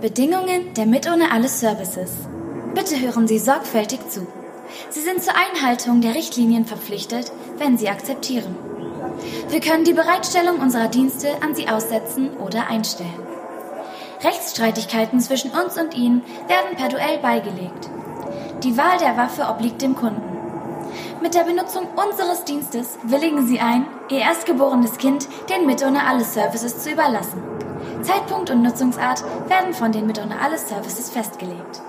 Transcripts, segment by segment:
Bedingungen der Mit ohne alles Services. Bitte hören Sie sorgfältig zu. Sie sind zur Einhaltung der Richtlinien verpflichtet, wenn Sie akzeptieren. Wir können die Bereitstellung unserer Dienste an Sie aussetzen oder einstellen. Rechtsstreitigkeiten zwischen uns und Ihnen werden per Duell beigelegt. Die Wahl der Waffe obliegt dem Kunden. Mit der Benutzung unseres Dienstes willigen Sie ein, Ihr erstgeborenes Kind den Mit ohne alles Services zu überlassen. Zeitpunkt und Nutzungsart werden von den ohne alles Services festgelegt.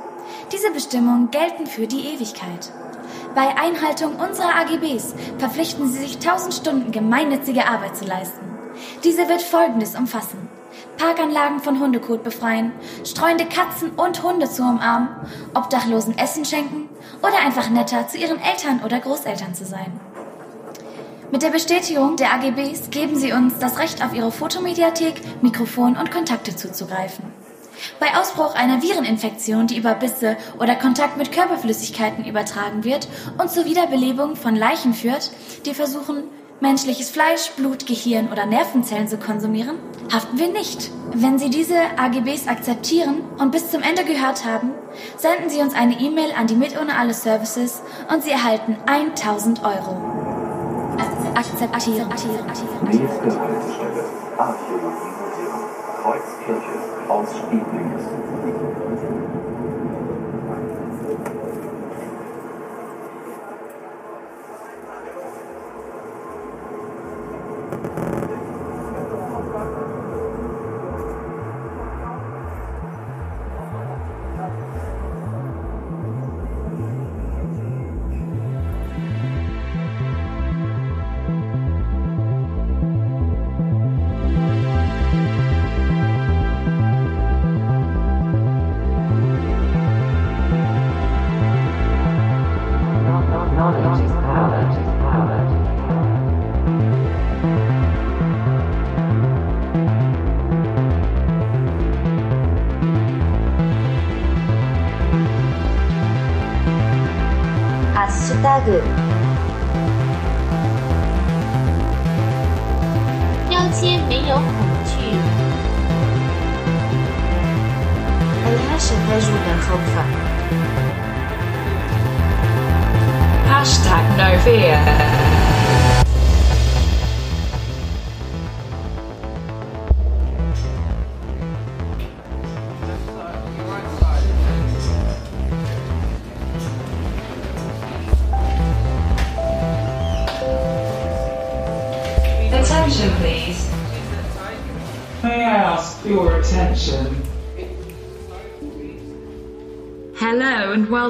Diese Bestimmungen gelten für die Ewigkeit. Bei Einhaltung unserer AGBs verpflichten Sie sich 1000 Stunden gemeinnützige Arbeit zu leisten. Diese wird Folgendes umfassen. Parkanlagen von Hundekot befreien, streunende Katzen und Hunde zu umarmen, Obdachlosen Essen schenken oder einfach netter zu ihren Eltern oder Großeltern zu sein. Mit der Bestätigung der AGBs geben Sie uns das Recht auf Ihre Fotomediathek, Mikrofon und Kontakte zuzugreifen. Bei Ausbruch einer Vireninfektion, die über Bisse oder Kontakt mit Körperflüssigkeiten übertragen wird und zur Wiederbelebung von Leichen führt, die versuchen, menschliches Fleisch, Blut, Gehirn oder Nervenzellen zu konsumieren, haften wir nicht. Wenn Sie diese AGBs akzeptieren und bis zum Ende gehört haben, senden Sie uns eine E-Mail an die Mit ohne alle Services und Sie erhalten 1000 Euro. Akzeptieren. Nächste Haltestelle. Archäologie-Museum. Kreuzkirche aus Stieglitz.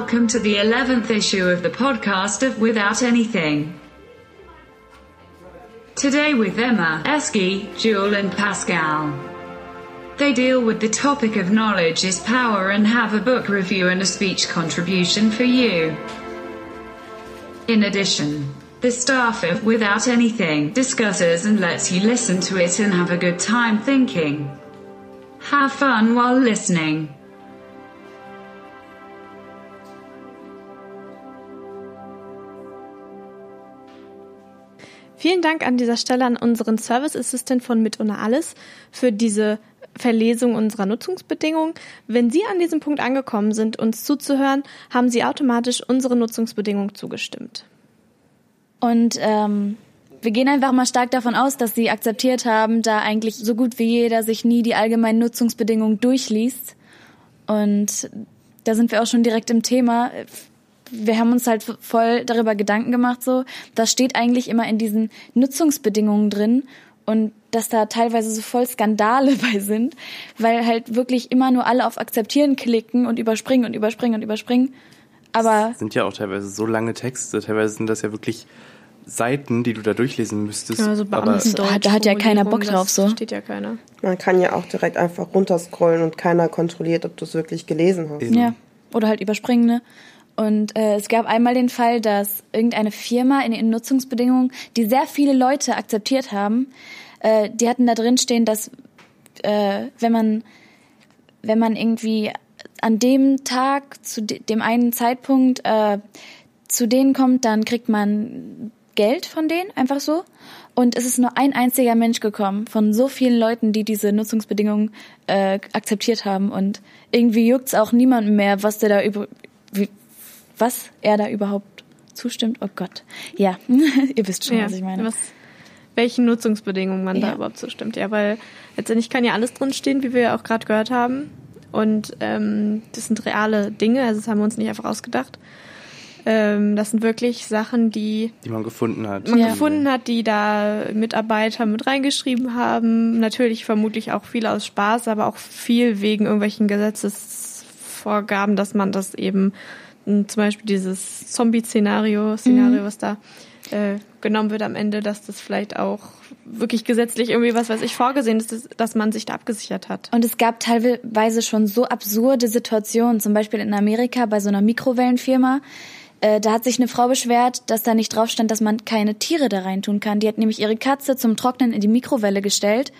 Welcome to the 11th issue of the podcast of Without Anything. Today with Emma, Eski, Jewel, and Pascal. They deal with the topic of knowledge is power and have a book review and a speech contribution for you. In addition, the staff of Without Anything discusses and lets you listen to it and have a good time thinking. Have fun while listening. Vielen Dank an dieser Stelle an unseren Service Assistant von Mit ohne alles für diese Verlesung unserer Nutzungsbedingungen. Wenn Sie an diesem Punkt angekommen sind, uns zuzuhören, haben Sie automatisch unsere Nutzungsbedingungen zugestimmt. Und ähm, wir gehen einfach mal stark davon aus, dass sie akzeptiert haben, da eigentlich so gut wie jeder sich nie die allgemeinen Nutzungsbedingungen durchliest. Und da sind wir auch schon direkt im Thema. Wir haben uns halt voll darüber Gedanken gemacht, so, das steht eigentlich immer in diesen Nutzungsbedingungen drin und dass da teilweise so voll Skandale bei sind, weil halt wirklich immer nur alle auf Akzeptieren klicken und überspringen und überspringen und überspringen. Aber Das sind ja auch teilweise so lange Texte, teilweise sind das ja wirklich Seiten, die du da durchlesen müsstest. Also aber Da hat- da hat ja keiner Bock drauf, so. Steht ja keiner. Man kann ja auch direkt einfach runterscrollen und keiner kontrolliert, ob du es wirklich gelesen hast. Eben. Ja, oder halt überspringen, ne? Und äh, es gab einmal den Fall, dass irgendeine Firma in ihren Nutzungsbedingungen, die sehr viele Leute akzeptiert haben, äh, die hatten da drin stehen, dass äh, wenn man wenn man irgendwie an dem Tag zu de dem einen Zeitpunkt äh, zu denen kommt, dann kriegt man Geld von denen einfach so. Und es ist nur ein einziger Mensch gekommen von so vielen Leuten, die diese Nutzungsbedingungen äh, akzeptiert haben. Und irgendwie juckt's auch niemandem mehr, was der da über, was er da überhaupt zustimmt. Oh Gott. Ja, ihr wisst schon, Ja, was ich meine. was, welchen Nutzungsbedingungen man da Ja. überhaupt zustimmt. Ja, weil letztendlich kann ja alles drinstehen, wie wir ja auch gerade gehört haben. Und ähm, das sind reale Dinge, also das haben wir uns nicht einfach ausgedacht. Ähm, das sind wirklich Sachen, die Die man gefunden hat. man Ja. gefunden hat, die da Mitarbeiter mit reingeschrieben haben. Natürlich vermutlich auch viel aus Spaß, aber auch viel wegen irgendwelchen Gesetzesvorgaben, dass man das eben m, zum Beispiel dieses Zombie-Szenario, Szenario, was da äh, genommen wird am Ende, dass das vielleicht auch wirklich gesetzlich irgendwie was weiß ich vorgesehen ist, dass- dass man sich da abgesichert hat. Und es gab teilweise schon so absurde Situationen, zum Beispiel in Amerika bei so einer Mikrowellenfirma. Äh, da hat sich eine Frau beschwert, dass da nicht drauf stand, dass man keine Tiere da reintun kann. Die hat nämlich ihre Katze zum Trocknen in die Mikrowelle gestellt.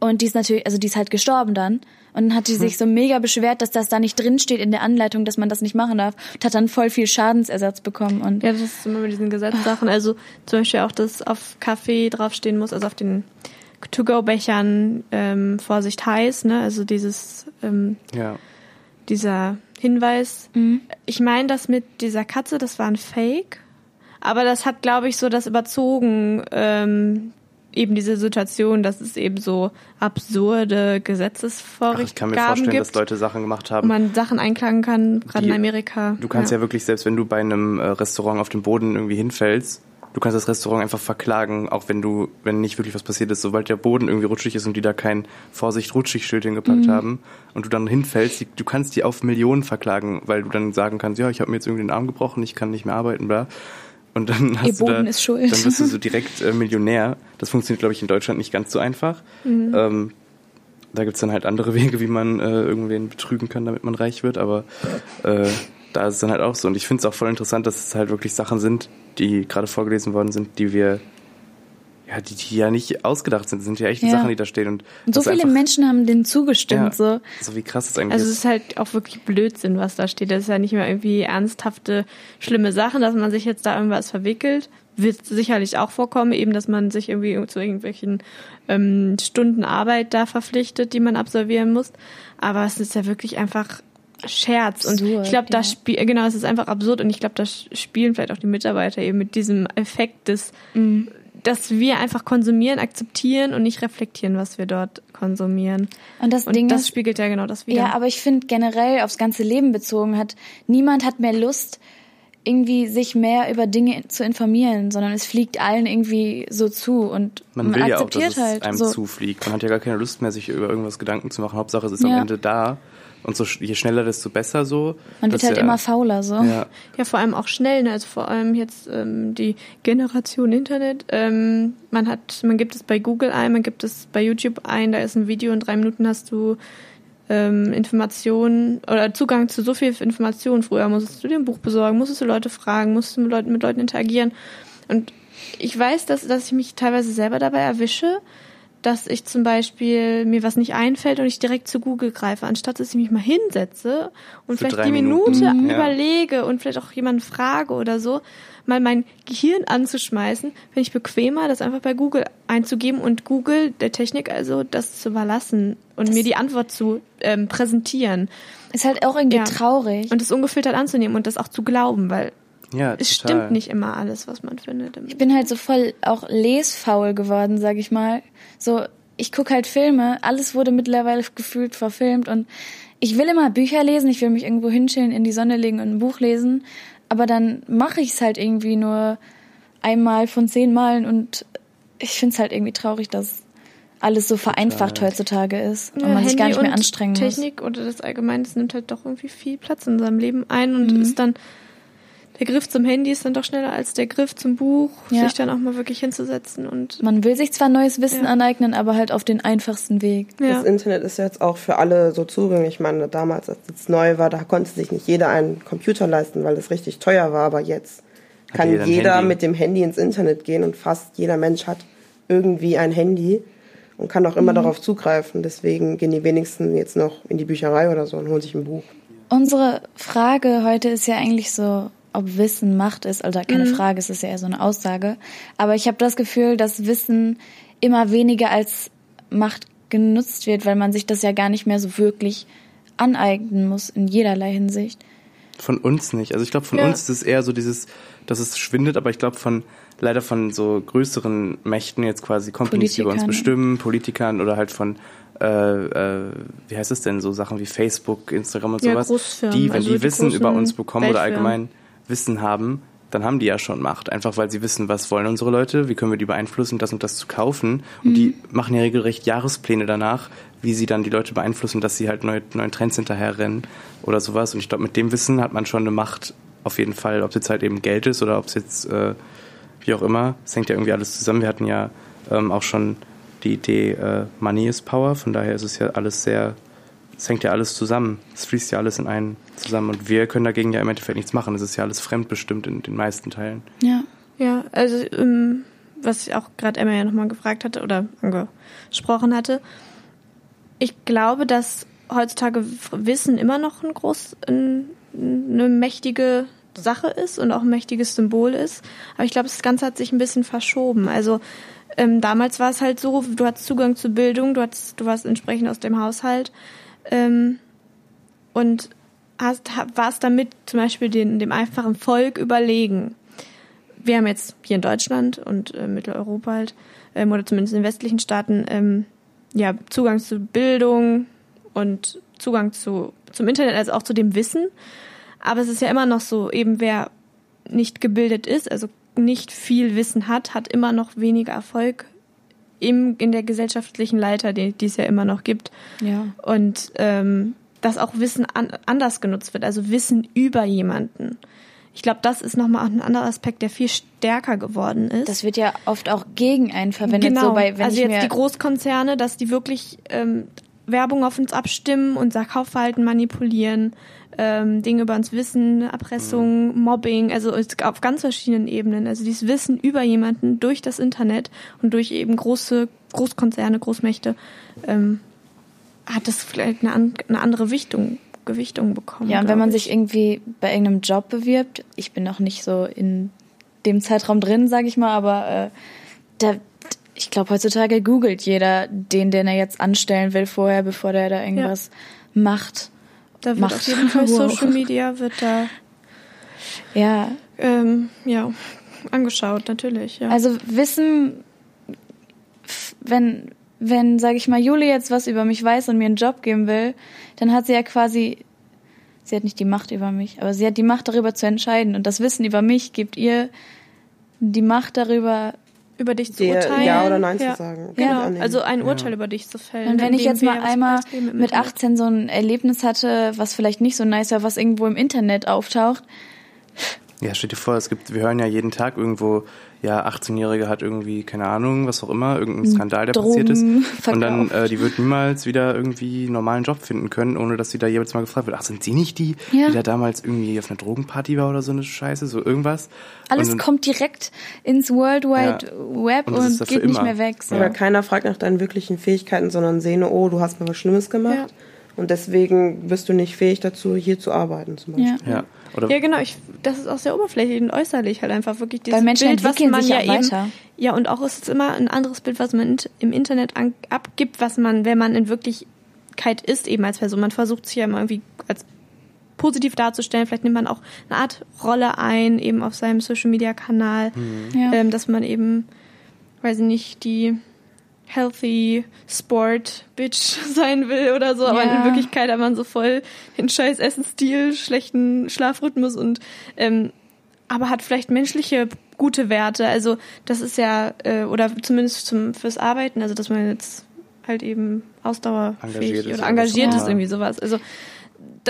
Und die ist natürlich, also die ist halt gestorben dann. Und dann hat die sich so mega beschwert, dass das da nicht drin steht in der Anleitung, dass man das nicht machen darf. Und hat dann voll viel Schadensersatz bekommen. Und Ja, das ist immer mit diesen Gesetzsachen. Also zum Beispiel auch, dass auf Kaffee draufstehen muss, also auf den To-Go-Bechern ähm, Vorsicht heiß, ne? Also dieses ähm, Ja. dieser Hinweis. Ich meine, das mit dieser Katze, das war ein Fake. Aber das hat, glaube ich, so das überzogen, ähm, eben diese Situation, dass es eben so absurde Ach, ich Gesetzesvorgaben kann mir vorstellen, dass gibt, Leute Sachen gemacht haben. man Sachen einklagen kann, gerade in Amerika. Du kannst ja. wirklich, selbst wenn du bei einem äh, Restaurant auf dem Boden irgendwie hinfällst, du kannst das Restaurant einfach verklagen, auch wenn du, wenn nicht wirklich was passiert ist, sobald der Boden irgendwie rutschig ist und die da kein Vorsicht rutschig Schild hingepackt Mhm. haben und du dann hinfällst, die, du kannst die auf Millionen verklagen, weil du dann sagen kannst, ja, ich habe mir jetzt irgendwie den Arm gebrochen, ich kann nicht mehr arbeiten, bla. Und dann hast Ihr du da, Boden ist schuld. dann bist du so direkt äh, Millionär. Das funktioniert, glaube ich, in Deutschland nicht ganz so einfach. Mhm. Ähm, da gibt's dann halt andere Wege, wie man äh, irgendwen betrügen kann, damit man reich wird, aber äh, da ist es dann halt auch so. Und ich finde es auch voll interessant, dass es halt wirklich Sachen sind, die gerade vorgelesen worden sind, die wir, ja, die, die ja nicht ausgedacht sind. Das sind ja echte Ja. Sachen, die da stehen. Und, Und so das ist viele einfach- Menschen haben denen zugestimmt. ja, So. so wie krass das eigentlich Also es ist. ist halt auch wirklich Blödsinn, was da steht. Das ist ja nicht mehr irgendwie ernsthafte, schlimme Sachen, dass man sich jetzt da irgendwas verwickelt. Wird sicherlich auch vorkommen, eben, dass man sich irgendwie zu irgendwelchen ähm, Stunden Arbeit da verpflichtet, die man absolvieren muss. Aber es ist ja wirklich einfach Scherz. Und Absurd, ich glaube, ja. spielt, genau, es ist einfach absurd. Und ich glaube, da spielen vielleicht auch die Mitarbeiter eben mit diesem Effekt des, Mhm. Dass wir einfach konsumieren, akzeptieren und nicht reflektieren, was wir dort konsumieren. Und das Und Ding das ist, spiegelt ja genau das wieder. Ja, aber ich finde generell aufs ganze Leben bezogen hat, niemand hat mehr Lust, irgendwie sich mehr über Dinge zu informieren, sondern es fliegt allen irgendwie so zu und Man man, will ja auch, akzeptiert dass es halt einem so. zufliegt. Man hat ja gar keine Lust mehr, sich über irgendwas Gedanken zu machen. Hauptsache, es ist am Ja. Ende da. Und so, sch- je schneller, desto besser so. Man wird halt ja, immer fauler so. Ja, Ja, vor allem auch schnell, ne? also vor allem jetzt ähm, die Generation Internet. Ähm, man hat, man gibt es bei Google ein, man gibt es bei YouTube ein, da ist ein Video, in drei Minuten hast du ähm, Informationen oder Zugang zu so viel Informationen. Früher musstest du dir ein Buch besorgen, musstest du Leute fragen, musstest du mit Leuten, mit Leuten interagieren. Und ich weiß, dass, dass ich mich teilweise selber dabei erwische, dass ich zum Beispiel mir was nicht einfällt und ich direkt zu Google greife, anstatt dass ich mich mal hinsetze und Für vielleicht die Minute Minuten. Ja. überlege und vielleicht auch jemanden frage oder so, mal mein Gehirn anzuschmeißen, finde ich bequemer, das einfach bei Google einzugeben und Google, der Technik also, das zu überlassen und mir die Antwort zu ähm, präsentieren. Ist halt auch irgendwie Ja. traurig. Und das ungefiltert anzunehmen und das auch zu glauben, weil ja es total. stimmt nicht immer alles, was man findet. ich bin halt so voll auch lesfaul geworden, sag ich mal. So, ich guck halt Filme, alles wurde mittlerweile gefühlt verfilmt und ich will immer Bücher lesen, ich will mich irgendwo hinschillen, in die Sonne legen und ein Buch lesen, aber dann mache ich es halt irgendwie nur einmal von zehn Malen und ich find's halt irgendwie traurig, dass alles so vereinfacht heutzutage ist und Ja, man sich gar Handy nicht mehr und anstrengen muss. Technik oder das Allgemeine, das nimmt halt doch irgendwie viel Platz in unserem Leben ein und Mhm. ist dann der Griff zum Handy ist dann doch schneller als der Griff zum Buch, Ja. sich dann auch mal wirklich hinzusetzen und Man will sich zwar neues Wissen Ja. aneignen, aber halt auf den einfachsten Weg. ja. Das Internet ist jetzt auch für alle so zugänglich. Ich meine, damals, als es neu war, da konnte sich nicht jeder einen Computer leisten, weil es richtig teuer war. Aber jetzt Hat kann jeder jeder, mit dem Handy ins Internet gehen und fast jeder Mensch hat irgendwie ein Handy und kann auch immer darauf zugreifen. Deswegen gehen die wenigsten jetzt noch in die Bücherei oder so und holen sich ein Buch. Unsere Frage heute ist ja eigentlich so, ob Wissen Macht ist, also keine Mhm. Frage, es ist ja eher so eine Aussage. Aber ich habe das Gefühl, dass Wissen immer weniger als Macht genutzt wird, weil man sich das ja gar nicht mehr so wirklich aneignen muss in jederlei Hinsicht. Von uns nicht. Also ich glaube, von Ja. uns ist es eher so dieses, dass es schwindet, aber ich glaube von leider von so größeren Mächten jetzt quasi Companies, die über uns bestimmen, Politikern oder halt von äh, äh, wie heißt es denn, so Sachen wie Facebook, Instagram und Ja, sowas, die, wenn also die die Wissen über uns bekommen oder allgemein Wissen haben, dann haben die ja schon Macht. Einfach weil sie wissen, was wollen unsere Leute, wie können wir die beeinflussen, das und das zu kaufen. Und die machen ja regelrecht Jahrespläne danach, wie sie dann die Leute beeinflussen, dass sie halt neue, neuen Trends hinterherrennen oder sowas. Und ich glaube, mit dem Wissen hat man schon eine Macht auf jeden Fall, ob es jetzt halt eben Geld ist oder ob es jetzt äh, wie auch immer. Es hängt ja irgendwie alles zusammen. Wir hatten ja ähm, auch schon die Idee, äh, Money is Power. Von daher ist es ja alles sehr, es hängt ja alles zusammen. Es fließt ja alles in einen zusammen. Und wir können dagegen ja im Endeffekt nichts machen. Es ist ja alles fremdbestimmt in den meisten Teilen. Ja. Ja, also ähm, was ich auch gerade Emma ja nochmal gefragt hatte oder angesprochen hatte, ich glaube, dass heutzutage Wissen immer noch ein groß, ein, eine mächtige Sache ist und auch ein mächtiges Symbol ist. Aber ich glaube, das Ganze hat sich ein bisschen verschoben. Also ähm, damals war es halt so, du hattest Zugang zur Bildung, du, hattest, du warst entsprechend aus dem Haushalt ähm, und hast, ha- warst damit zum Beispiel den, dem einfachen Volk überlegen wir haben jetzt hier in Deutschland und äh, Mitteleuropa halt, ähm, oder zumindest in westlichen Staaten, ähm, ja, Zugang zu Bildung und Zugang zu, zum Internet, also auch zu dem Wissen. Aber es ist ja immer noch so, eben wer nicht gebildet ist, also nicht viel Wissen hat, hat immer noch weniger Erfolg im, in der gesellschaftlichen Leiter, die, die es ja immer noch gibt. Ja. Und ähm, dass auch Wissen an, anders genutzt wird, also Wissen über jemanden. Ich glaube, das ist nochmal ein anderer Aspekt, der viel stärker geworden ist. Das wird ja oft auch gegen einen verwendet. genau. So bei, wenn also jetzt die Großkonzerne, dass die wirklich ähm, Werbung auf uns abstimmen, unser Kaufverhalten manipulieren, ähm, Dinge über uns wissen, Erpressung, Mobbing, also auf ganz verschiedenen Ebenen. Also dieses Wissen über jemanden durch das Internet und durch eben große Großkonzerne, Großmächte, ähm, hat das vielleicht eine, an, eine andere Wichtung, Gewichtung bekommen. Ja, und wenn man ich. sich irgendwie bei irgendeinem Job bewirbt, ich bin noch nicht so in dem Zeitraum drin, sage ich mal, aber äh, da, ich glaube, heutzutage googelt jeder den, den er jetzt anstellen will vorher, bevor der da irgendwas macht. da wird macht. auf jeden Fall. Social Media wird da Ja, ähm, ja angeschaut, natürlich. Ja. also Wissen, wenn, wenn, sage ich mal, Juli jetzt was über mich weiß und mir einen Job geben will, dann hat sie ja quasi, sie hat nicht die Macht über mich, aber sie hat die Macht darüber zu entscheiden und das Wissen über mich gibt ihr die Macht darüber, über dich zu urteilen. Ja oder Nein zu sagen. Genau, annehmen. also ein Urteil über dich zu fällen. Und wenn ich jetzt mal einmal mit Internet. 18 so ein Erlebnis hatte, was vielleicht nicht so nice war, was irgendwo im Internet auftaucht, Ja, stell dir vor, es gibt, wir hören ja jeden Tag irgendwo, ja, 18-Jährige hat irgendwie, keine Ahnung, was auch immer, irgendein Skandal, der Drogen passiert ist. Und dann, äh, die wird niemals wieder irgendwie einen normalen Job finden können, ohne dass sie da jeweils mal gefragt wird, ach, sind sie nicht die, Ja. die da damals irgendwie auf einer Drogenparty war oder so eine Scheiße, so irgendwas? alles dann, kommt direkt ins World Wide Web Und und, geht nicht immer. mehr weg. So. Aber keiner fragt nach deinen wirklichen Fähigkeiten, sondern sehen, oh, du hast mal was Schlimmes gemacht. Ja. Und deswegen bist du nicht fähig dazu, hier zu arbeiten zum Beispiel. Ja. Ja. Oder Ja, genau. Ich, das ist auch sehr oberflächlich und äußerlich halt einfach wirklich dieses Weil Menschen Bild, was entwickeln man sich ja ja eben, weiter. ja und auch ist es immer ein anderes Bild, was man im Internet an, abgibt, was man, wenn man in Wirklichkeit ist, eben als Person. Man versucht sich ja immer irgendwie als positiv darzustellen. Vielleicht nimmt man auch eine Art Rolle ein, eben auf seinem Social Media Kanal, Ja. ähm, dass man eben, weiß ich nicht, die healthy Sport Bitch sein will oder so, aber Ja. in Wirklichkeit hat man so voll den scheiß Essensstil, schlechten Schlafrhythmus und ähm, aber hat vielleicht menschliche gute Werte. Also das ist ja äh, oder zumindest zum fürs Arbeiten, also dass man jetzt halt eben ausdauerfähig Engagiert ist oder oder engagiert ist immer. irgendwie sowas. Also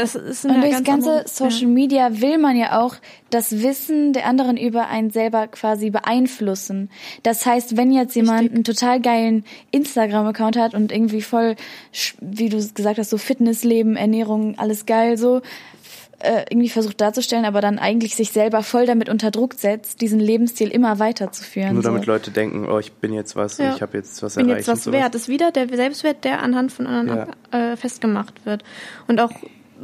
das ist Und eine durchs ganz ganze andere- Social Media will man ja auch das Wissen der anderen über einen selber quasi beeinflussen. Das heißt, wenn jetzt jemand Richtig. einen total geilen Instagram-Account hat und irgendwie voll, wie du gesagt hast, so Fitnessleben, Ernährung, alles geil so, äh, irgendwie versucht darzustellen, aber dann eigentlich sich selber voll damit unter Druck setzt, diesen Lebensstil immer weiterzuführen. nur so. damit Leute denken, oh, ich bin jetzt was, Ja. ich habe jetzt was bin erreicht. jetzt was und wert. Ist wieder der Selbstwert, der anhand von anderen Ja. ab, äh, festgemacht wird. Und auch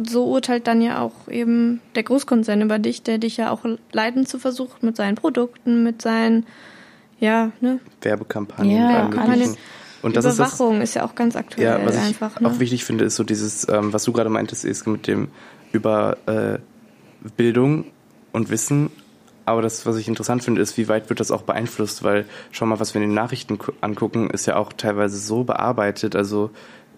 so urteilt dann ja auch eben der Großkonzern über dich, der dich ja auch leiden zu versucht mit seinen Produkten, mit seinen, ja, ne? Werbekampagnen Ja, möglichen. Und das ist das, Überwachung ist, ja auch ganz aktuell ja, was ich einfach. Ne? auch wichtig finde, ist so dieses, ähm, was du gerade meintest, ist mit dem über äh, Bildung und Wissen. Aber das, was ich interessant finde, ist, wie weit wird das auch beeinflusst, weil schau mal, was wir in den Nachrichten gu- angucken, ist ja auch teilweise so bearbeitet. Also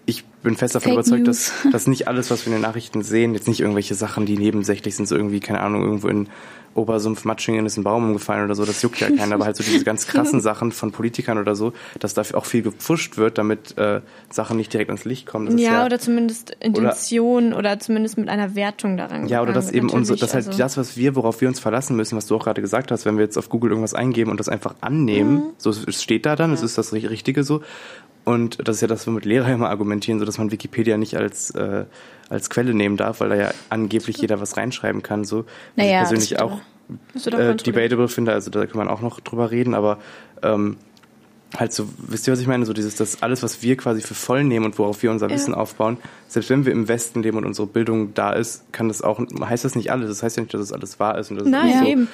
ich bin fest davon Fake überzeugt, dass, News. dass nicht alles, was wir in den Nachrichten sehen, jetzt nicht irgendwelche Sachen, die nebensächlich sind, so irgendwie, keine Ahnung, irgendwo in Obersumpf Matschingen ist ein Baum umgefallen oder so, das juckt ja keinen, aber halt so diese ganz krassen Sachen von Politikern oder so, dass dafür auch viel gepfuscht wird, damit äh, Sachen nicht direkt ans Licht kommen. Ist ja, oder zumindest Intention oder, zumindest mit einer Wertung daran. ja, oder dass eben unsere, natürlich, das halt also- das, was wir, worauf wir uns verlassen müssen, was du auch gerade gesagt hast, wenn wir jetzt auf Google irgendwas eingeben und das einfach annehmen, Mhm. so es steht da dann, es ist das Ri- Richtige so. Und das ist ja das, womit Lehrer immer argumentieren, so dass man Wikipedia nicht als, äh, als Quelle nehmen darf, weil da ja angeblich jeder was reinschreiben kann. So. Was Naja, ich das persönlich auch äh, debatable finde, also da kann man auch noch drüber reden, aber ähm, halt so, wisst ihr, was ich meine? So dieses, das alles, was wir quasi für voll nehmen und worauf wir unser Ja. Wissen aufbauen, selbst wenn wir im Westen leben und unsere Bildung da ist, kann das auch, heißt das nicht alles. Das heißt ja nicht, dass das alles wahr ist. Und das ist Nein, so, eben.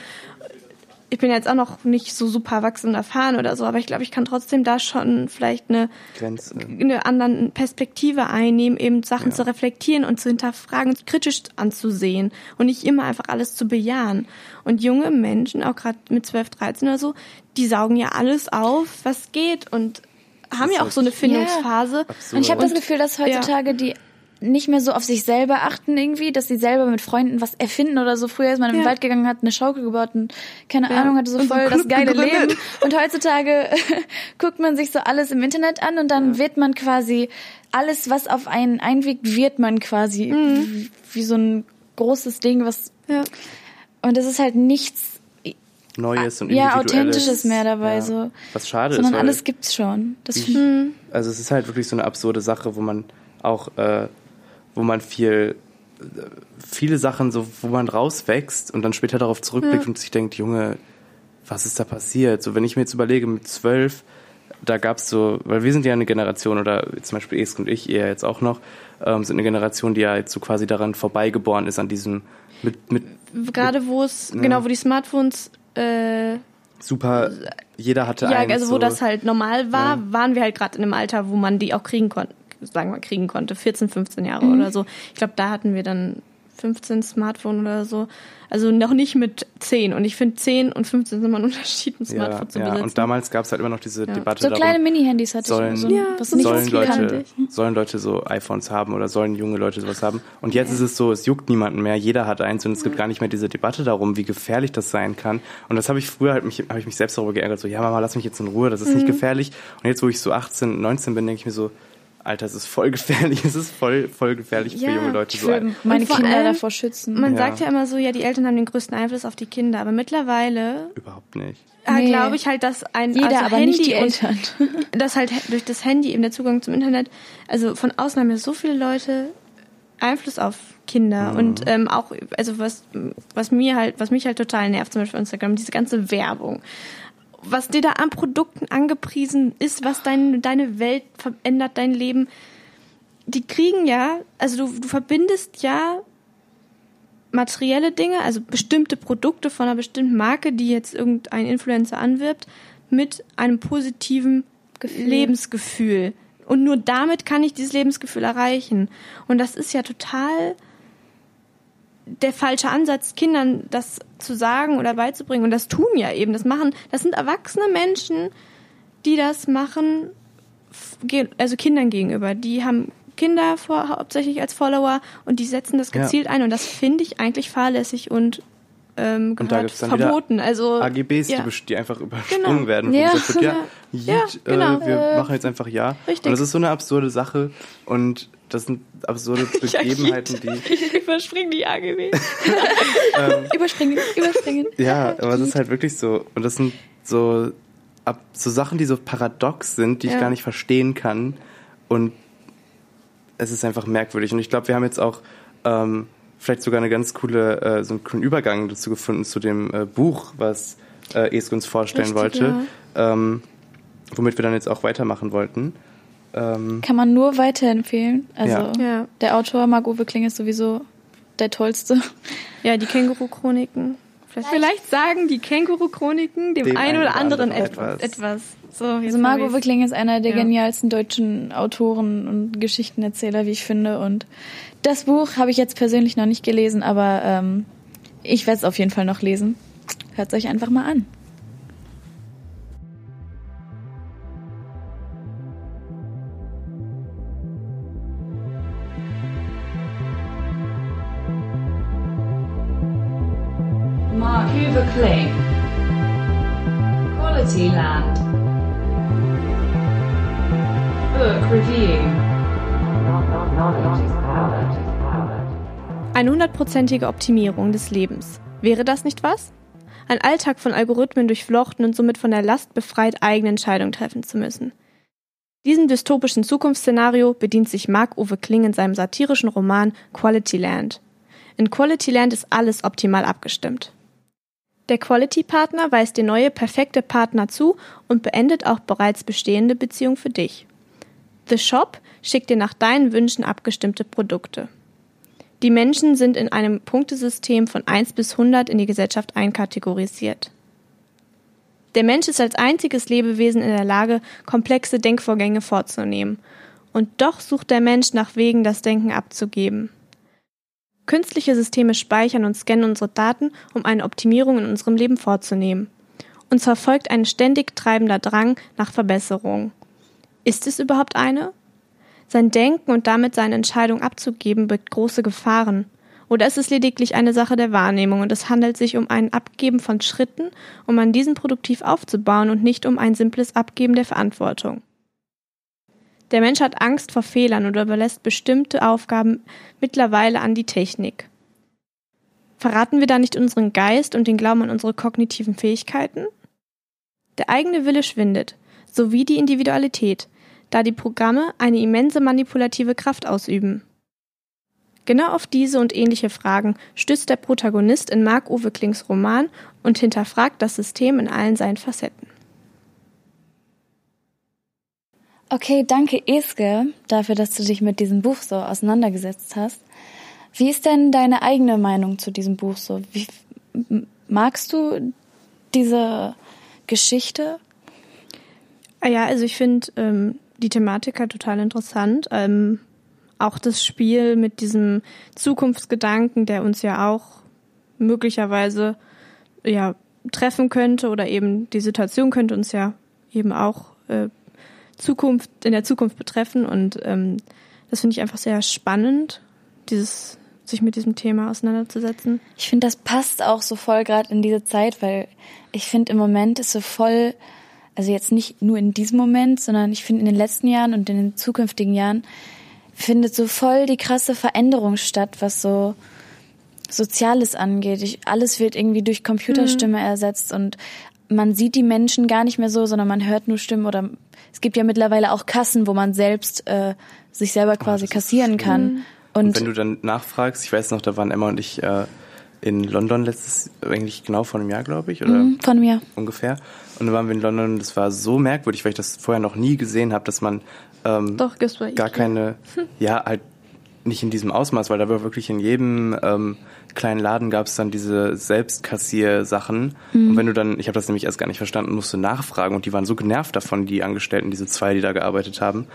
Ich bin jetzt auch noch nicht so super erwachsen und erfahren oder so, aber ich glaube, ich kann trotzdem da schon vielleicht eine, Grenze. eine andere Perspektive einnehmen, eben Sachen Ja. zu reflektieren und zu hinterfragen und kritisch anzusehen und nicht immer einfach alles zu bejahen. Und junge Menschen, auch gerade mit 12, 13 oder so, die saugen ja alles auf, was geht und haben ja auch so eine Findungsphase. Und ich habe das Gefühl, dass heutzutage die nicht mehr so auf sich selber achten irgendwie, dass sie selber mit Freunden was erfinden oder so. Früher ist man in den Ja. Wald gegangen, hat eine Schaukel gebaut und keine Ja. Ahnung, hatte so voll das geile gegründet. Leben. Und heutzutage guckt man sich so alles im Internet an und dann wird man quasi alles, was auf einen einwirkt, wird man quasi wie, wie so ein großes Ding, was Ja. und das ist halt nichts Neues und ja authentisches mehr dabei Ja. so. Was schade sondern ist, weil alles gibt's schon. Das ich, also es ist halt wirklich so eine absurde Sache, wo man auch, äh, wo man viel, viele Sachen so, wo man rauswächst und dann später darauf zurückblickt und sich denkt, Junge, was ist da passiert? So, wenn ich mir jetzt überlege, mit zwölf, da gab's so, weil wir sind ja eine Generation, oder zum Beispiel Esk und ich, eher jetzt auch noch, ähm, sind eine Generation, die ja jetzt so quasi daran vorbeigeboren ist, an diesem, mit, mit Gerade wo es, Ja. genau, wo die Smartphones äh, super, jeder hatte Ja, eins. also wo so. das halt normal war, Ja. waren wir halt gerade in einem Alter, wo man die auch kriegen konnte, sagen wir kriegen konnte, 14, 15 Jahre Mhm. oder so. Ich glaube, da hatten wir dann 15 Smartphone oder so. Also noch nicht mit 10. Und ich finde 10 und 15 sind immer ein Unterschied, ein ja, Smartphone zu ja. besitzen. Und damals gab's halt immer noch diese Debatte so darum, kleine Mini-Handys hatte sollen, ich immer so, Ja, was nicht sollen so viel Leute, sollen Leute so iPhones haben oder sollen junge Leute sowas haben? Und jetzt ist es so, es juckt niemanden mehr, jeder hat eins und es gibt gar nicht mehr diese Debatte darum, wie gefährlich das sein kann. Und das habe ich früher halt mich, habe ich mich selbst darüber geärgert, so, ja Mama, lass mich jetzt in Ruhe, das ist Mhm. nicht gefährlich. Und jetzt, wo ich so 18, 19 bin, denke ich mir so, Alter, es ist voll gefährlich, es ist voll, voll gefährlich Ja, für junge Leute. Ich So will ein, meine Kinder allem- davor schützen. Man Ja. sagt ja immer so, ja, die Eltern haben den größten Einfluss auf die Kinder. Aber mittlerweile überhaupt nicht. äh, Nee. glaube ich halt, dass ein Jeder, also aber Handy nicht die und Eltern. dass halt durch das Handy eben der Zugang zum Internet, also von außen haben ja so viele Leute Einfluss auf Kinder Mhm. und ähm, auch, also was, was mir halt, was mich halt total nervt, zum Beispiel auf Instagram, diese ganze Werbung. Was dir da an Produkten angepriesen ist, was dein, deine Welt verändert, dein Leben. Die kriegen ja, also du, du verbindest ja materielle Dinge, also bestimmte Produkte von einer bestimmten Marke, die jetzt irgendein Influencer anwirbt, mit einem positiven Gefühl. Lebensgefühl. Und nur damit kann ich dieses Lebensgefühl erreichen. Und das ist ja total der falsche Ansatz, Kindern das zu sagen oder beizubringen. Und das tun ja eben. Das machen, das sind erwachsene Menschen, die das machen, also Kindern gegenüber. Die haben Kinder vor, hauptsächlich als Follower und die setzen das Ja. gezielt ein. Und das finde ich eigentlich fahrlässig und ähm, Und da gehört verboten. Also AGBs, ja. die, einfach übersprungen Genau. werden. Ja. gesagt wird, ja, Ja, Yeet, genau. äh, wir Äh, machen jetzt einfach ja. richtig. Und das ist so eine absurde Sache und das sind absurde Ja, Begebenheiten, die Ich überspringe die AGB. Überspringen, überspringen. Ja, aber es ist halt wirklich so. Und das sind so, ab, so Sachen, die so paradox sind, die ich Ja. gar nicht verstehen kann. Und es ist einfach merkwürdig. Und ich glaube, wir haben jetzt auch ähm, vielleicht sogar eine ganz coole, äh, so einen coolen Übergang dazu gefunden, zu dem äh, Buch, was äh, Esk uns vorstellen Richtig, wollte. Ähm, womit wir dann jetzt auch weitermachen wollten. Ähm, Kann man nur weiterempfehlen. Also Ja. Der Autor Marc-Uwe Kling ist sowieso der tollste. Ja, die Känguru-Chroniken. Vielleicht, vielleicht sagen die Känguru-Chroniken dem, Dem einen oder anderen etwas. etwas. etwas. So, Also Margot. Wickling ist einer der Ja. genialsten deutschen Autoren und Geschichtenerzähler, wie ich finde. Und das Buch habe ich jetzt persönlich noch nicht gelesen, aber ähm, ich werde es auf jeden Fall noch lesen. Hört euch einfach mal an. Hundertprozentige Optimierung des Lebens. Wäre das nicht was? Ein Alltag von Algorithmen durchflochten und somit von der Last befreit, eigene Entscheidungen treffen zu müssen. Diesem dystopischen Zukunftsszenario bedient sich Marc-Uwe Kling in seinem satirischen Roman Quality Land. In Quality Land ist alles optimal abgestimmt. Der Quality-Partner weist dir neue, perfekte Partner zu und beendet auch bereits bestehende Beziehungen für dich. The Shop schickt dir nach deinen Wünschen abgestimmte Produkte. Die Menschen sind in einem Punktesystem von 1 bis 100 in die Gesellschaft einkategorisiert. Der Mensch ist als einziges Lebewesen in der Lage, komplexe Denkvorgänge vorzunehmen. Und doch sucht der Mensch nach Wegen, das Denken abzugeben. Künstliche Systeme speichern und scannen unsere Daten, um eine Optimierung in unserem Leben vorzunehmen. Uns verfolgt ein ständig treibender Drang nach Verbesserung. Ist es überhaupt eine? Sein Denken und damit seine Entscheidung abzugeben birgt große Gefahren. Oder ist es lediglich eine Sache der Wahrnehmung und es handelt sich um ein Abgeben von Schritten, um an diesen produktiv aufzubauen und nicht um ein simples Abgeben der Verantwortung? Der Mensch hat Angst vor Fehlern oder überlässt bestimmte Aufgaben mittlerweile an die Technik. Verraten wir da nicht unseren Geist und den Glauben an unsere kognitiven Fähigkeiten? Der eigene Wille schwindet, sowie die Individualität, da die Programme eine immense manipulative Kraft ausüben. Genau auf diese und ähnliche Fragen stößt der Protagonist in Marc-Uwe Klings Roman und hinterfragt das System in allen seinen Facetten. Okay, danke Eske dafür, dass du dich mit diesem Buch so auseinandergesetzt hast. Wie ist denn deine eigene Meinung zu diesem Buch so? Wie, magst du diese Geschichte? Ah Ja, also ich finde ähm, die Thematik halt total interessant. Ähm, auch das Spiel mit diesem Zukunftsgedanken, der uns ja auch möglicherweise ja treffen könnte oder eben die Situation könnte uns ja eben auch äh, Zukunft in der Zukunft betreffen und ähm, das finde ich einfach sehr spannend, dieses sich mit diesem Thema auseinanderzusetzen. Ich finde, das passt auch so voll gerade in diese Zeit, weil ich finde, im Moment ist so voll, also jetzt nicht nur in diesem Moment, sondern ich finde in den letzten Jahren und in den zukünftigen Jahren findet so voll die krasse Veränderung statt, was so Soziales angeht. Ich, alles wird irgendwie durch Computerstimme ersetzt und man sieht die Menschen gar nicht mehr so, sondern man hört nur Stimmen oder es gibt ja mittlerweile auch Kassen, wo man selbst äh, sich selber quasi kassieren kann. Und, Und, wenn du dann nachfragst, ich weiß noch, da waren Emma und ich äh, in London letztes, eigentlich genau vor einem Jahr, glaube ich, oder Mhm, von mir. ungefähr. Und dann waren wir in London und das war so merkwürdig, weil ich das vorher noch nie gesehen habe, dass man ähm, Doch, gar keine, ja, halt nicht in diesem Ausmaß, weil da war wirklich in jedem ähm, kleinen Laden gab es dann diese Selbstkassier-Sachen. Mhm. Und wenn du dann, ich habe das nämlich erst gar nicht verstanden, musste nachfragen. Und die waren so genervt davon, die Angestellten, diese zwei, die da gearbeitet haben.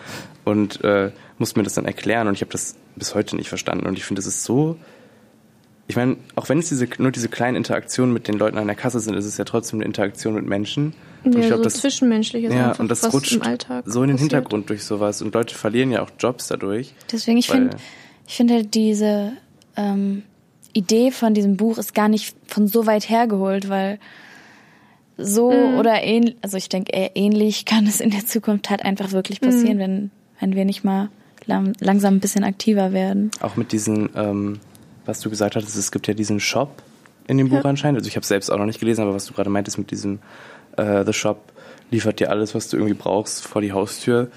Und äh, mussten mir das dann erklären. Und ich habe das bis heute nicht verstanden. Und ich finde, das ist so ich meine, auch wenn es diese, nur diese kleinen Interaktionen mit den Leuten an der Kasse sind, ist es ja trotzdem eine Interaktion mit Menschen. Und Ja, ich glaub, so das, zwischenmenschliches ja, einfach, und das was rutscht im Alltag so in den passiert. Hintergrund durch sowas. Und Leute verlieren ja auch Jobs dadurch. Deswegen, ich finde, ich finde halt diese ähm, Idee von diesem Buch ist gar nicht von so weit hergeholt, weil so Mhm. oder ähnlich, also ich denke eher ähnlich kann es in der Zukunft halt einfach wirklich passieren, Mhm. wenn, wenn wir nicht mal lang, langsam ein bisschen aktiver werden. Auch mit diesen, ähm, was du gesagt hattest, es gibt ja diesen Shop in dem Buch anscheinend. Also ich habe selbst auch noch nicht gelesen, aber was du gerade meintest mit diesem äh, The Shop liefert dir alles, was du irgendwie brauchst, vor die Haustür.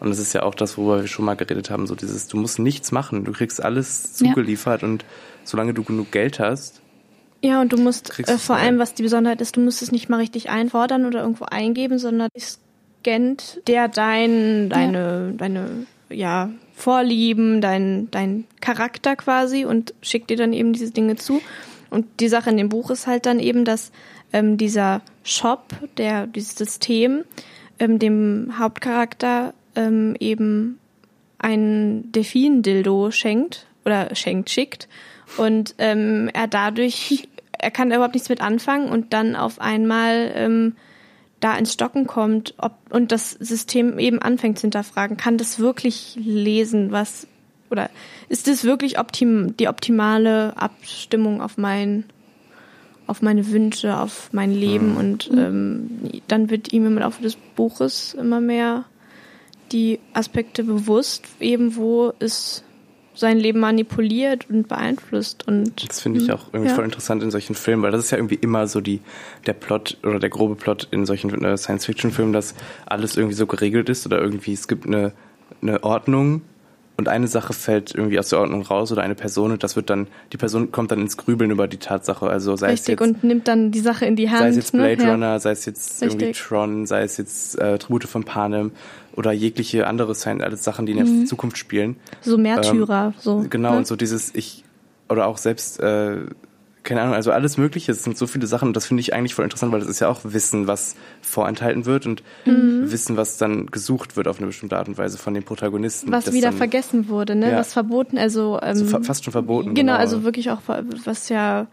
Und das ist ja auch das, worüber wir schon mal geredet haben, so dieses, du musst nichts machen, du kriegst alles Ja. zugeliefert und solange du genug Geld hast, Ja, und du musst äh, vor allem, was die Besonderheit ist, du musst es nicht mal richtig einfordern oder irgendwo eingeben, sondern es Agent, der dein, deine, deine, ja, Vorlieben, dein, dein Charakter quasi und schickt dir dann eben diese Dinge zu. Und die Sache in dem Buch ist halt dann eben, dass ähm, dieser Shop, der, dieses System, ähm, dem Hauptcharakter ähm, eben ein Delfin-Dildo schenkt oder schenkt, schickt und ähm, er dadurch, er kann überhaupt nichts mit anfangen und dann auf einmal ähm, da ins Stocken kommt ob, und das System eben anfängt zu hinterfragen, kann das wirklich lesen, was oder ist das wirklich optim, die optimale Abstimmung auf mein auf meine Wünsche, auf mein Leben Mhm. und ähm, dann wird ihm im Laufe des Buches immer mehr die Aspekte bewusst, eben wo es sein Leben manipuliert und beeinflusst und Das finde ich auch irgendwie Ja. voll interessant in solchen Filmen, weil das ist ja irgendwie immer so die der Plot oder der grobe Plot in solchen äh, Science-Fiction-Filmen, dass alles irgendwie so geregelt ist oder irgendwie es gibt eine, eine Ordnung und eine Sache fällt irgendwie aus der Ordnung raus oder eine Person und das wird dann, die Person kommt dann ins Grübeln über die Tatsache. Also sei es richtig jetzt und nimmt dann die Sache in die Hand. sei es jetzt ne? Blade Ja. Runner, sei es jetzt irgendwie Richtig. Tron, sei es jetzt äh, Tribute von Panem oder jegliche andere Science, alles Sachen, die in der Mhm. Zukunft spielen. So Märtyrer, so. Genau, ne? und so dieses ich oder auch selbst äh, keine Ahnung, also alles Mögliche. Es sind so viele Sachen und das finde ich eigentlich voll interessant, weil das ist ja auch Wissen, was vorenthalten wird und Mhm. Wissen, was dann gesucht wird auf eine bestimmte Art und Weise von den Protagonisten. was wieder dann, vergessen wurde, ne? Ja. Was verboten, also ähm, So fa- fast schon verboten, Genau, genau. also wirklich auch was ja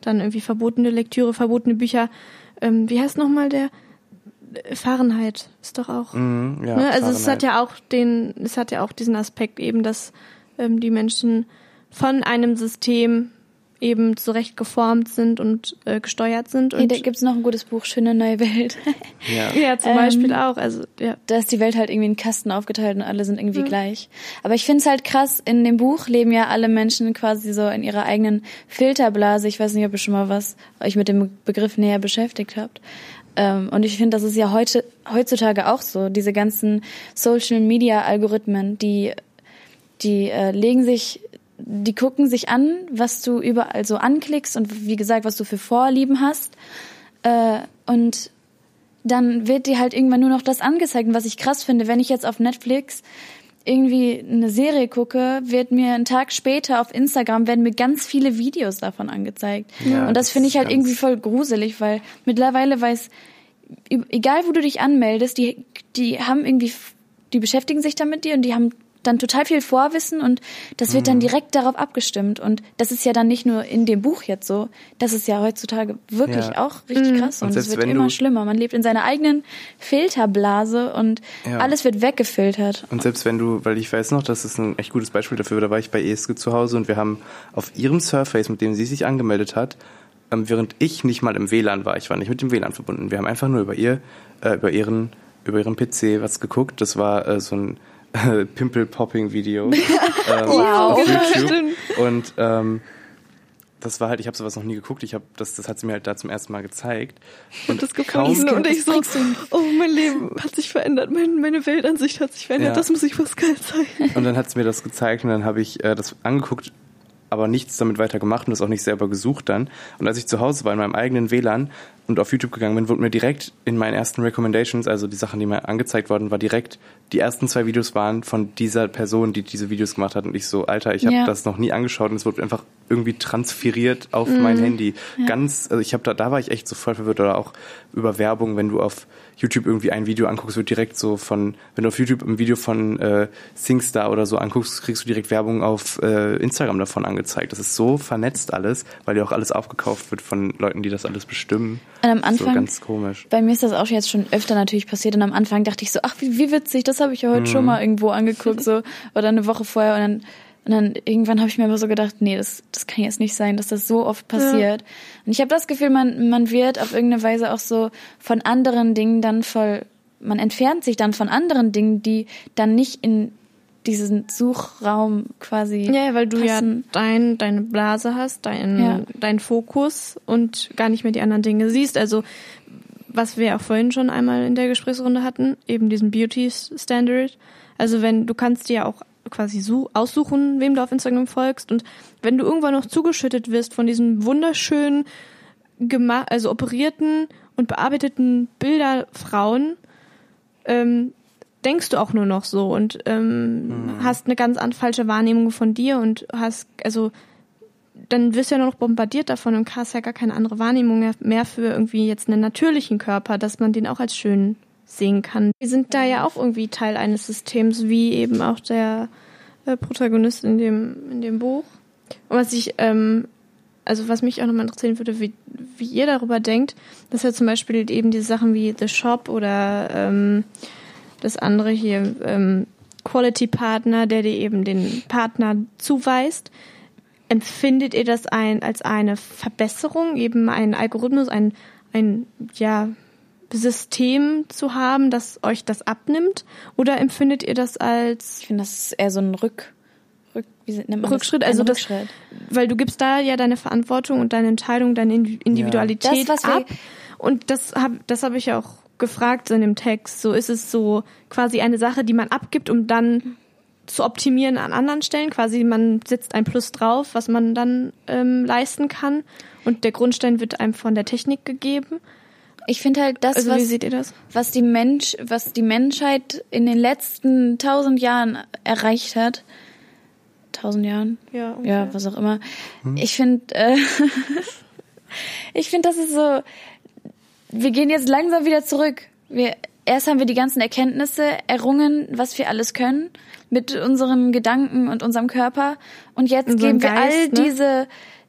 dann irgendwie verbotene Lektüre, verbotene Bücher. Ähm, wie heißt nochmal der Fahrenheit ist doch auch. Mhm, ja, ne? Also es Fahrenheit. hat ja auch den, es hat ja auch diesen Aspekt eben, dass ähm, die Menschen von einem System eben zurecht geformt sind und äh, gesteuert sind. Hey, Und da gibt's noch ein gutes Buch, Schöne neue Welt. Ja. ja, zum Ähm, Beispiel auch. Also ja. Da ist die Welt halt irgendwie in Kasten aufgeteilt und alle sind irgendwie Mhm. gleich. Aber ich finde es halt krass, in dem Buch leben ja alle Menschen quasi so in ihrer eigenen Filterblase. Ich weiß nicht, ob ihr schon mal was euch mit dem Begriff näher beschäftigt habt. Ähm, und ich finde, das ist ja heute heutzutage auch so. Diese ganzen Social Media Algorithmen, die die äh, legen sich, die gucken sich an, was du überall so anklickst und wie gesagt, was du für Vorlieben hast. Äh, und dann wird dir halt irgendwann nur noch das angezeigt. Und was ich krass finde, wenn ich jetzt auf Netflix irgendwie eine Serie gucke, wird mir einen Tag später auf Instagram werden mir ganz viele Videos davon angezeigt. Ja, und das das finde ich halt irgendwie voll gruselig, weil mittlerweile weiß, egal wo du dich anmeldest, die, die haben irgendwie, die beschäftigen sich dann mit dir und die haben dann total viel Vorwissen und das wird dann Mhm. direkt darauf abgestimmt. Und das ist ja dann nicht nur in dem Buch jetzt so, das ist ja heutzutage wirklich Ja. auch richtig Mhm. krass Und und, es selbst wird wenn immer du- schlimmer. Man lebt in seiner eigenen Filterblase und Ja. alles wird weggefiltert. Und selbst wenn du, weil ich weiß noch, das ist ein echt gutes Beispiel dafür, da war ich bei Eske zu Hause und wir haben auf ihrem Surface, mit dem sie sich angemeldet hat, ähm, während ich nicht mal im WLAN war, ich war nicht mit dem WLAN verbunden, wir haben einfach nur über ihr, äh, über ihren, über ihren PC was geguckt. Das war äh, so ein äh, Pimple-Popping-Video ähm, Wow. auf YouTube. stimmt. Und ähm, das war halt, ich habe sowas noch nie geguckt. Ich habe das, das hat sie mir halt da zum ersten Mal gezeigt. Und das gefunden und ich so, oh, mein Leben hat sich verändert, mein, meine Weltansicht hat sich verändert, Ja. das muss ich Pascal zeigen. Und dann hat sie mir das gezeigt und dann habe ich äh, das angeguckt, aber nichts damit weiter gemacht und das auch nicht selber gesucht dann. Und als ich zu Hause war in meinem eigenen WLAN und auf YouTube gegangen bin, wurde mir direkt in meinen ersten Recommendations, also die Sachen, die mir angezeigt worden, war direkt, die ersten zwei Videos waren von dieser Person, die diese Videos gemacht hat. Und ich so, Alter, ich habe Ja. das noch nie angeschaut und es wurde einfach irgendwie transferiert auf Mhm. mein Handy. Ja. Ganz, also ich habe da, da war ich echt so voll verwirrt oder auch über Werbung, wenn du auf YouTube irgendwie ein Video anguckst, wird direkt so von, wenn du auf YouTube ein Video von äh, SingStar oder so anguckst, kriegst du direkt Werbung auf äh, Instagram davon angezeigt. Das ist so vernetzt alles, weil ja auch alles aufgekauft wird von Leuten, die das alles bestimmen. Und am so Anfang, ganz komisch. bei mir ist das auch jetzt schon öfter natürlich passiert und am Anfang dachte ich so, ach, wie, wie witzig, das habe ich ja heute Mhm. schon mal irgendwo angeguckt, so, oder eine Woche vorher und dann, und dann irgendwann habe ich mir aber so gedacht, nee, das, das kann jetzt nicht sein, dass das so oft passiert. Und ich habe das Gefühl, man, man wird auf irgendeine Weise auch so von anderen Dingen dann voll, man entfernt sich dann von anderen Dingen, die dann nicht in diesen Suchraum quasi Ja, weil du passen. ja dein, deine Blase hast, dein, Ja. dein Fokus und gar nicht mehr die anderen Dinge siehst. Also, was wir auch vorhin schon einmal in der Gesprächsrunde hatten, eben diesen Beauty Standard. Also, wenn, du kannst dir ja auch quasi so aussuchen, wem du auf Instagram folgst und wenn du irgendwann noch zugeschüttet wirst von diesen wunderschönen, also operierten und bearbeiteten Bilderfrauen, ähm, denkst du auch nur noch so und ähm, Mhm. hast eine ganz an falsche Wahrnehmung von dir und hast, also dann wirst du ja nur noch bombardiert davon und hast ja gar keine andere Wahrnehmung mehr- mehr für irgendwie jetzt einen natürlichen Körper, dass man den auch als schön sehen kann. Wir sind da ja auch irgendwie Teil eines Systems, wie eben auch der äh, Protagonist in dem, in dem Buch. Und was ich, ähm, also was mich auch nochmal interessieren würde, wie, wie ihr darüber denkt, dass ja zum Beispiel eben diese Sachen wie The Shop oder ähm, das andere hier, ähm, Quality Partner, der dir eben den Partner zuweist. Empfindet ihr das ein, als eine Verbesserung, eben ein Algorithmus, ein, ein ja, System zu haben, das euch das abnimmt? Oder empfindet ihr das als Ich finde, das ist eher so ein Rück, Rück wie nennt man Rückschritt? das? Also das, Rückschritt. weil du gibst da ja deine Verantwortung und deine Entscheidung, deine Indi- Individualität Das, was wir- ab. Und das habe das hab ich ja auch gefragt in dem Text. So ist es so quasi eine Sache, die man abgibt, um dann zu optimieren an anderen Stellen. Quasi man setzt ein Plus drauf, was man dann ähm, leisten kann. Und der Grundstein wird einem von der Technik gegeben. Ich finde halt das, Also was, wie seht ihr das? was die Mensch, was die Menschheit in den letzten tausend Jahren erreicht hat. Tausend Jahren? Ja, Ja, was auch immer. Ich finde, äh, ich finde, das ist so, wir gehen jetzt langsam wieder zurück. Wir, erst haben wir die ganzen Erkenntnisse errungen, was wir alles können mit unseren Gedanken und unserem Körper. Und jetzt Unserem geben wir all ne? diese,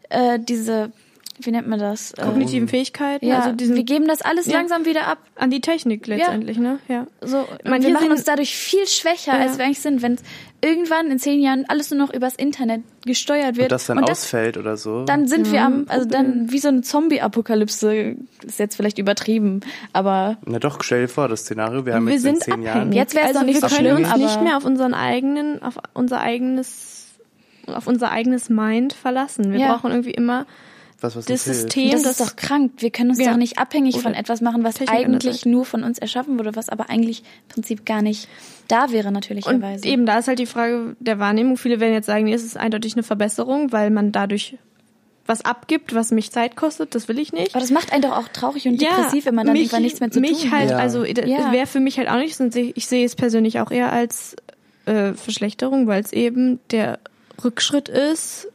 äh, diese, wie nennt man das? Äh, Kognitiven Fähigkeiten. ja, also diesen, wir geben das alles Ja. langsam wieder ab. an die Technik letztendlich, ne? Ja. So, Man, wir machen uns dadurch viel schwächer, Ja. als wir eigentlich sind, wenn irgendwann in zehn Jahren alles nur noch übers Internet gesteuert wird. Und das dann und das, ausfällt oder so. dann sind wir am, also dann wie so eine Zombie-Apokalypse, ist jetzt vielleicht übertrieben, aber Na doch, stell dir vor, das Szenario, wir haben wir jetzt in sind zehn Jahren. abhängig. Jetzt wär's also doch nicht wir so können schlimm, uns nicht mehr auf unseren eigenen, auf unser eigenes, auf unser eigenes Mind verlassen. Wir Ja. brauchen irgendwie immer was, was das. System, das ist doch krank. Wir können uns Ja. doch nicht abhängig von Oder etwas machen, was Technik eigentlich nur von uns erschaffen wurde, was aber eigentlich im Prinzip gar nicht da wäre, und natürlicherweise. eben da ist halt die Frage der Wahrnehmung. Viele werden jetzt sagen, nee, es ist eindeutig eine Verbesserung, weil man dadurch was abgibt, was mich Zeit kostet. Das will ich nicht. aber das macht einen doch auch traurig und depressiv, wenn man dann mich, irgendwann nichts mehr zu mich tun halt, Ja. also Ja. wäre für mich halt auch nicht, und ich sehe es persönlich auch eher als äh, Verschlechterung, weil es eben der Rückschritt ist,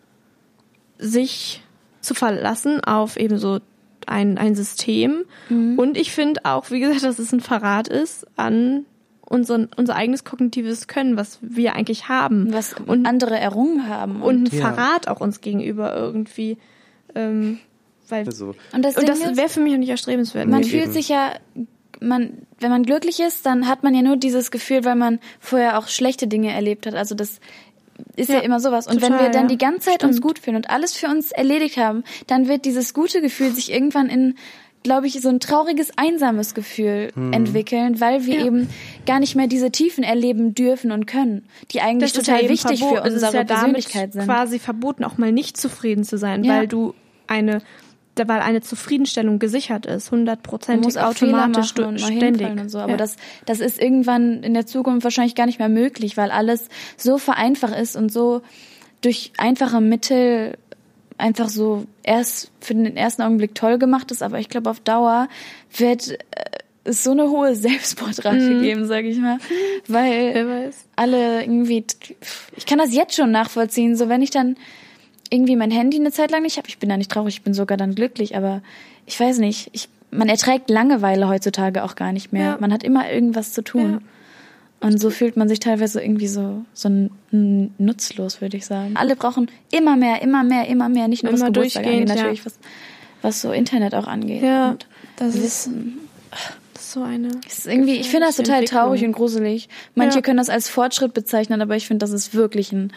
sich zu verlassen auf eben so ein, ein System. Mhm. Und ich finde auch, wie gesagt, dass es ein Verrat ist an unseren, unser eigenes kognitives Können, was wir eigentlich haben. was und, andere errungen haben. und ein Ja. Verrat auch uns gegenüber irgendwie. Ähm, weil, So. und das, und das wäre für mich auch nicht erstrebenswert. Man Nee, fühlt eben. sich ja, man, wenn man glücklich ist, dann hat man ja nur dieses Gefühl, weil man vorher auch schlechte Dinge erlebt hat. Also das ist ja, Ja, immer sowas. Und wenn total, wir dann ja. die ganze Zeit uns Stimmt. gut fühlen und alles für uns erledigt haben, dann wird dieses gute Gefühl sich irgendwann in glaube ich, so ein trauriges, einsames Gefühl entwickeln, weil wir Ja. eben gar nicht mehr diese Tiefen erleben dürfen und können, die eigentlich das ist total ja wichtig für es ist unsere ja damit Persönlichkeit sind. quasi verboten, auch mal nicht zufrieden zu sein, Ja. weil du eine, weil eine Zufriedenstellung gesichert ist, hundertprozentig automatisch und ständig. und so. Aber ja. das, das ist irgendwann in der Zukunft wahrscheinlich gar nicht mehr möglich, weil alles so vereinfacht ist und so durch einfache Mittel einfach so erst für den ersten Augenblick toll gemacht ist. Aber ich glaube, auf Dauer wird äh, es so eine hohe Selbstmordrate geben, sage ich mal, weil alle irgendwie, ich kann das jetzt schon nachvollziehen, so wenn ich dann irgendwie mein Handy eine Zeit lang nicht habe, ich bin da nicht traurig, ich bin sogar dann glücklich, aber ich weiß nicht, ich, man erträgt Langeweile heutzutage auch gar nicht mehr. Ja. Man hat immer irgendwas zu tun. Und so fühlt man sich teilweise irgendwie so, so nutzlos, würde ich sagen. Alle brauchen immer mehr, immer mehr, immer mehr, nicht nur was Immer Geburtstag angeht, durchgehend, ja. natürlich, was, was so Internet auch angeht. Ja, Und das ist, Wissen. ist so eine. Ist irgendwie, ich finde das total traurig und gruselig. Manche Ja. können das als Fortschritt bezeichnen, aber ich finde, das ist wirklich ein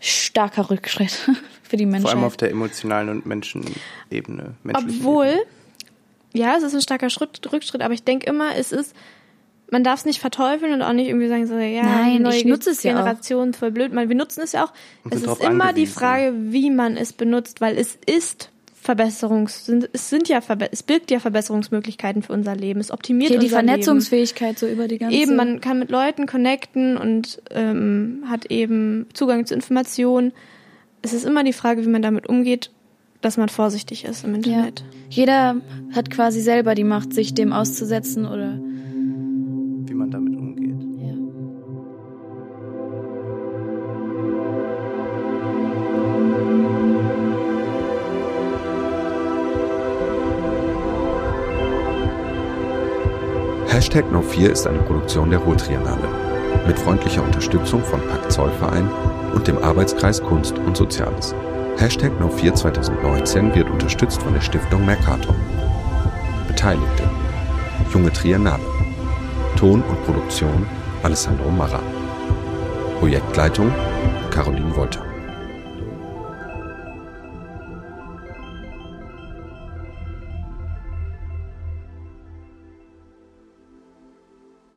starker Rückschritt für die Menschheit. Vor allem auf der emotionalen und Menschenebene. Obwohl, ja, es ist ein starker Schritt, Rückschritt, aber ich denke immer, es ist, man darf es nicht verteufeln und auch nicht irgendwie sagen, so, ja, Nein, die neue ich nutze es ja auch. Generation voll blöd. Man, wir nutzen es ja auch. Und Es ist immer die angewiesen. Frage, wie man es benutzt, weil es ist Verbesserungs, sind, es sind ja, Verbe es birgt ja Verbesserungsmöglichkeiten für unser Leben. Es optimiert Hier die Vernetzungsfähigkeit so über die Leben. ganze... Eben, man kann mit Leuten connecten und ähm, hat eben Zugang zu Informationen. Es ist immer die Frage, wie man damit umgeht, dass man vorsichtig ist im ja. Internet. Jeder hat quasi selber die Macht, sich dem auszusetzen oder Wie man damit Hashtag No4 ist eine Produktion der Ruhrtriennale. Mit freundlicher Unterstützung von Pakt Zollverein und dem Arbeitskreis Kunst und Soziales. Hashtag No4 2019 wird unterstützt von der Stiftung Mercator. Beteiligte. Junge Triennale. Ton und Produktion Alessandro Marra. Projektleitung Caroline Wolter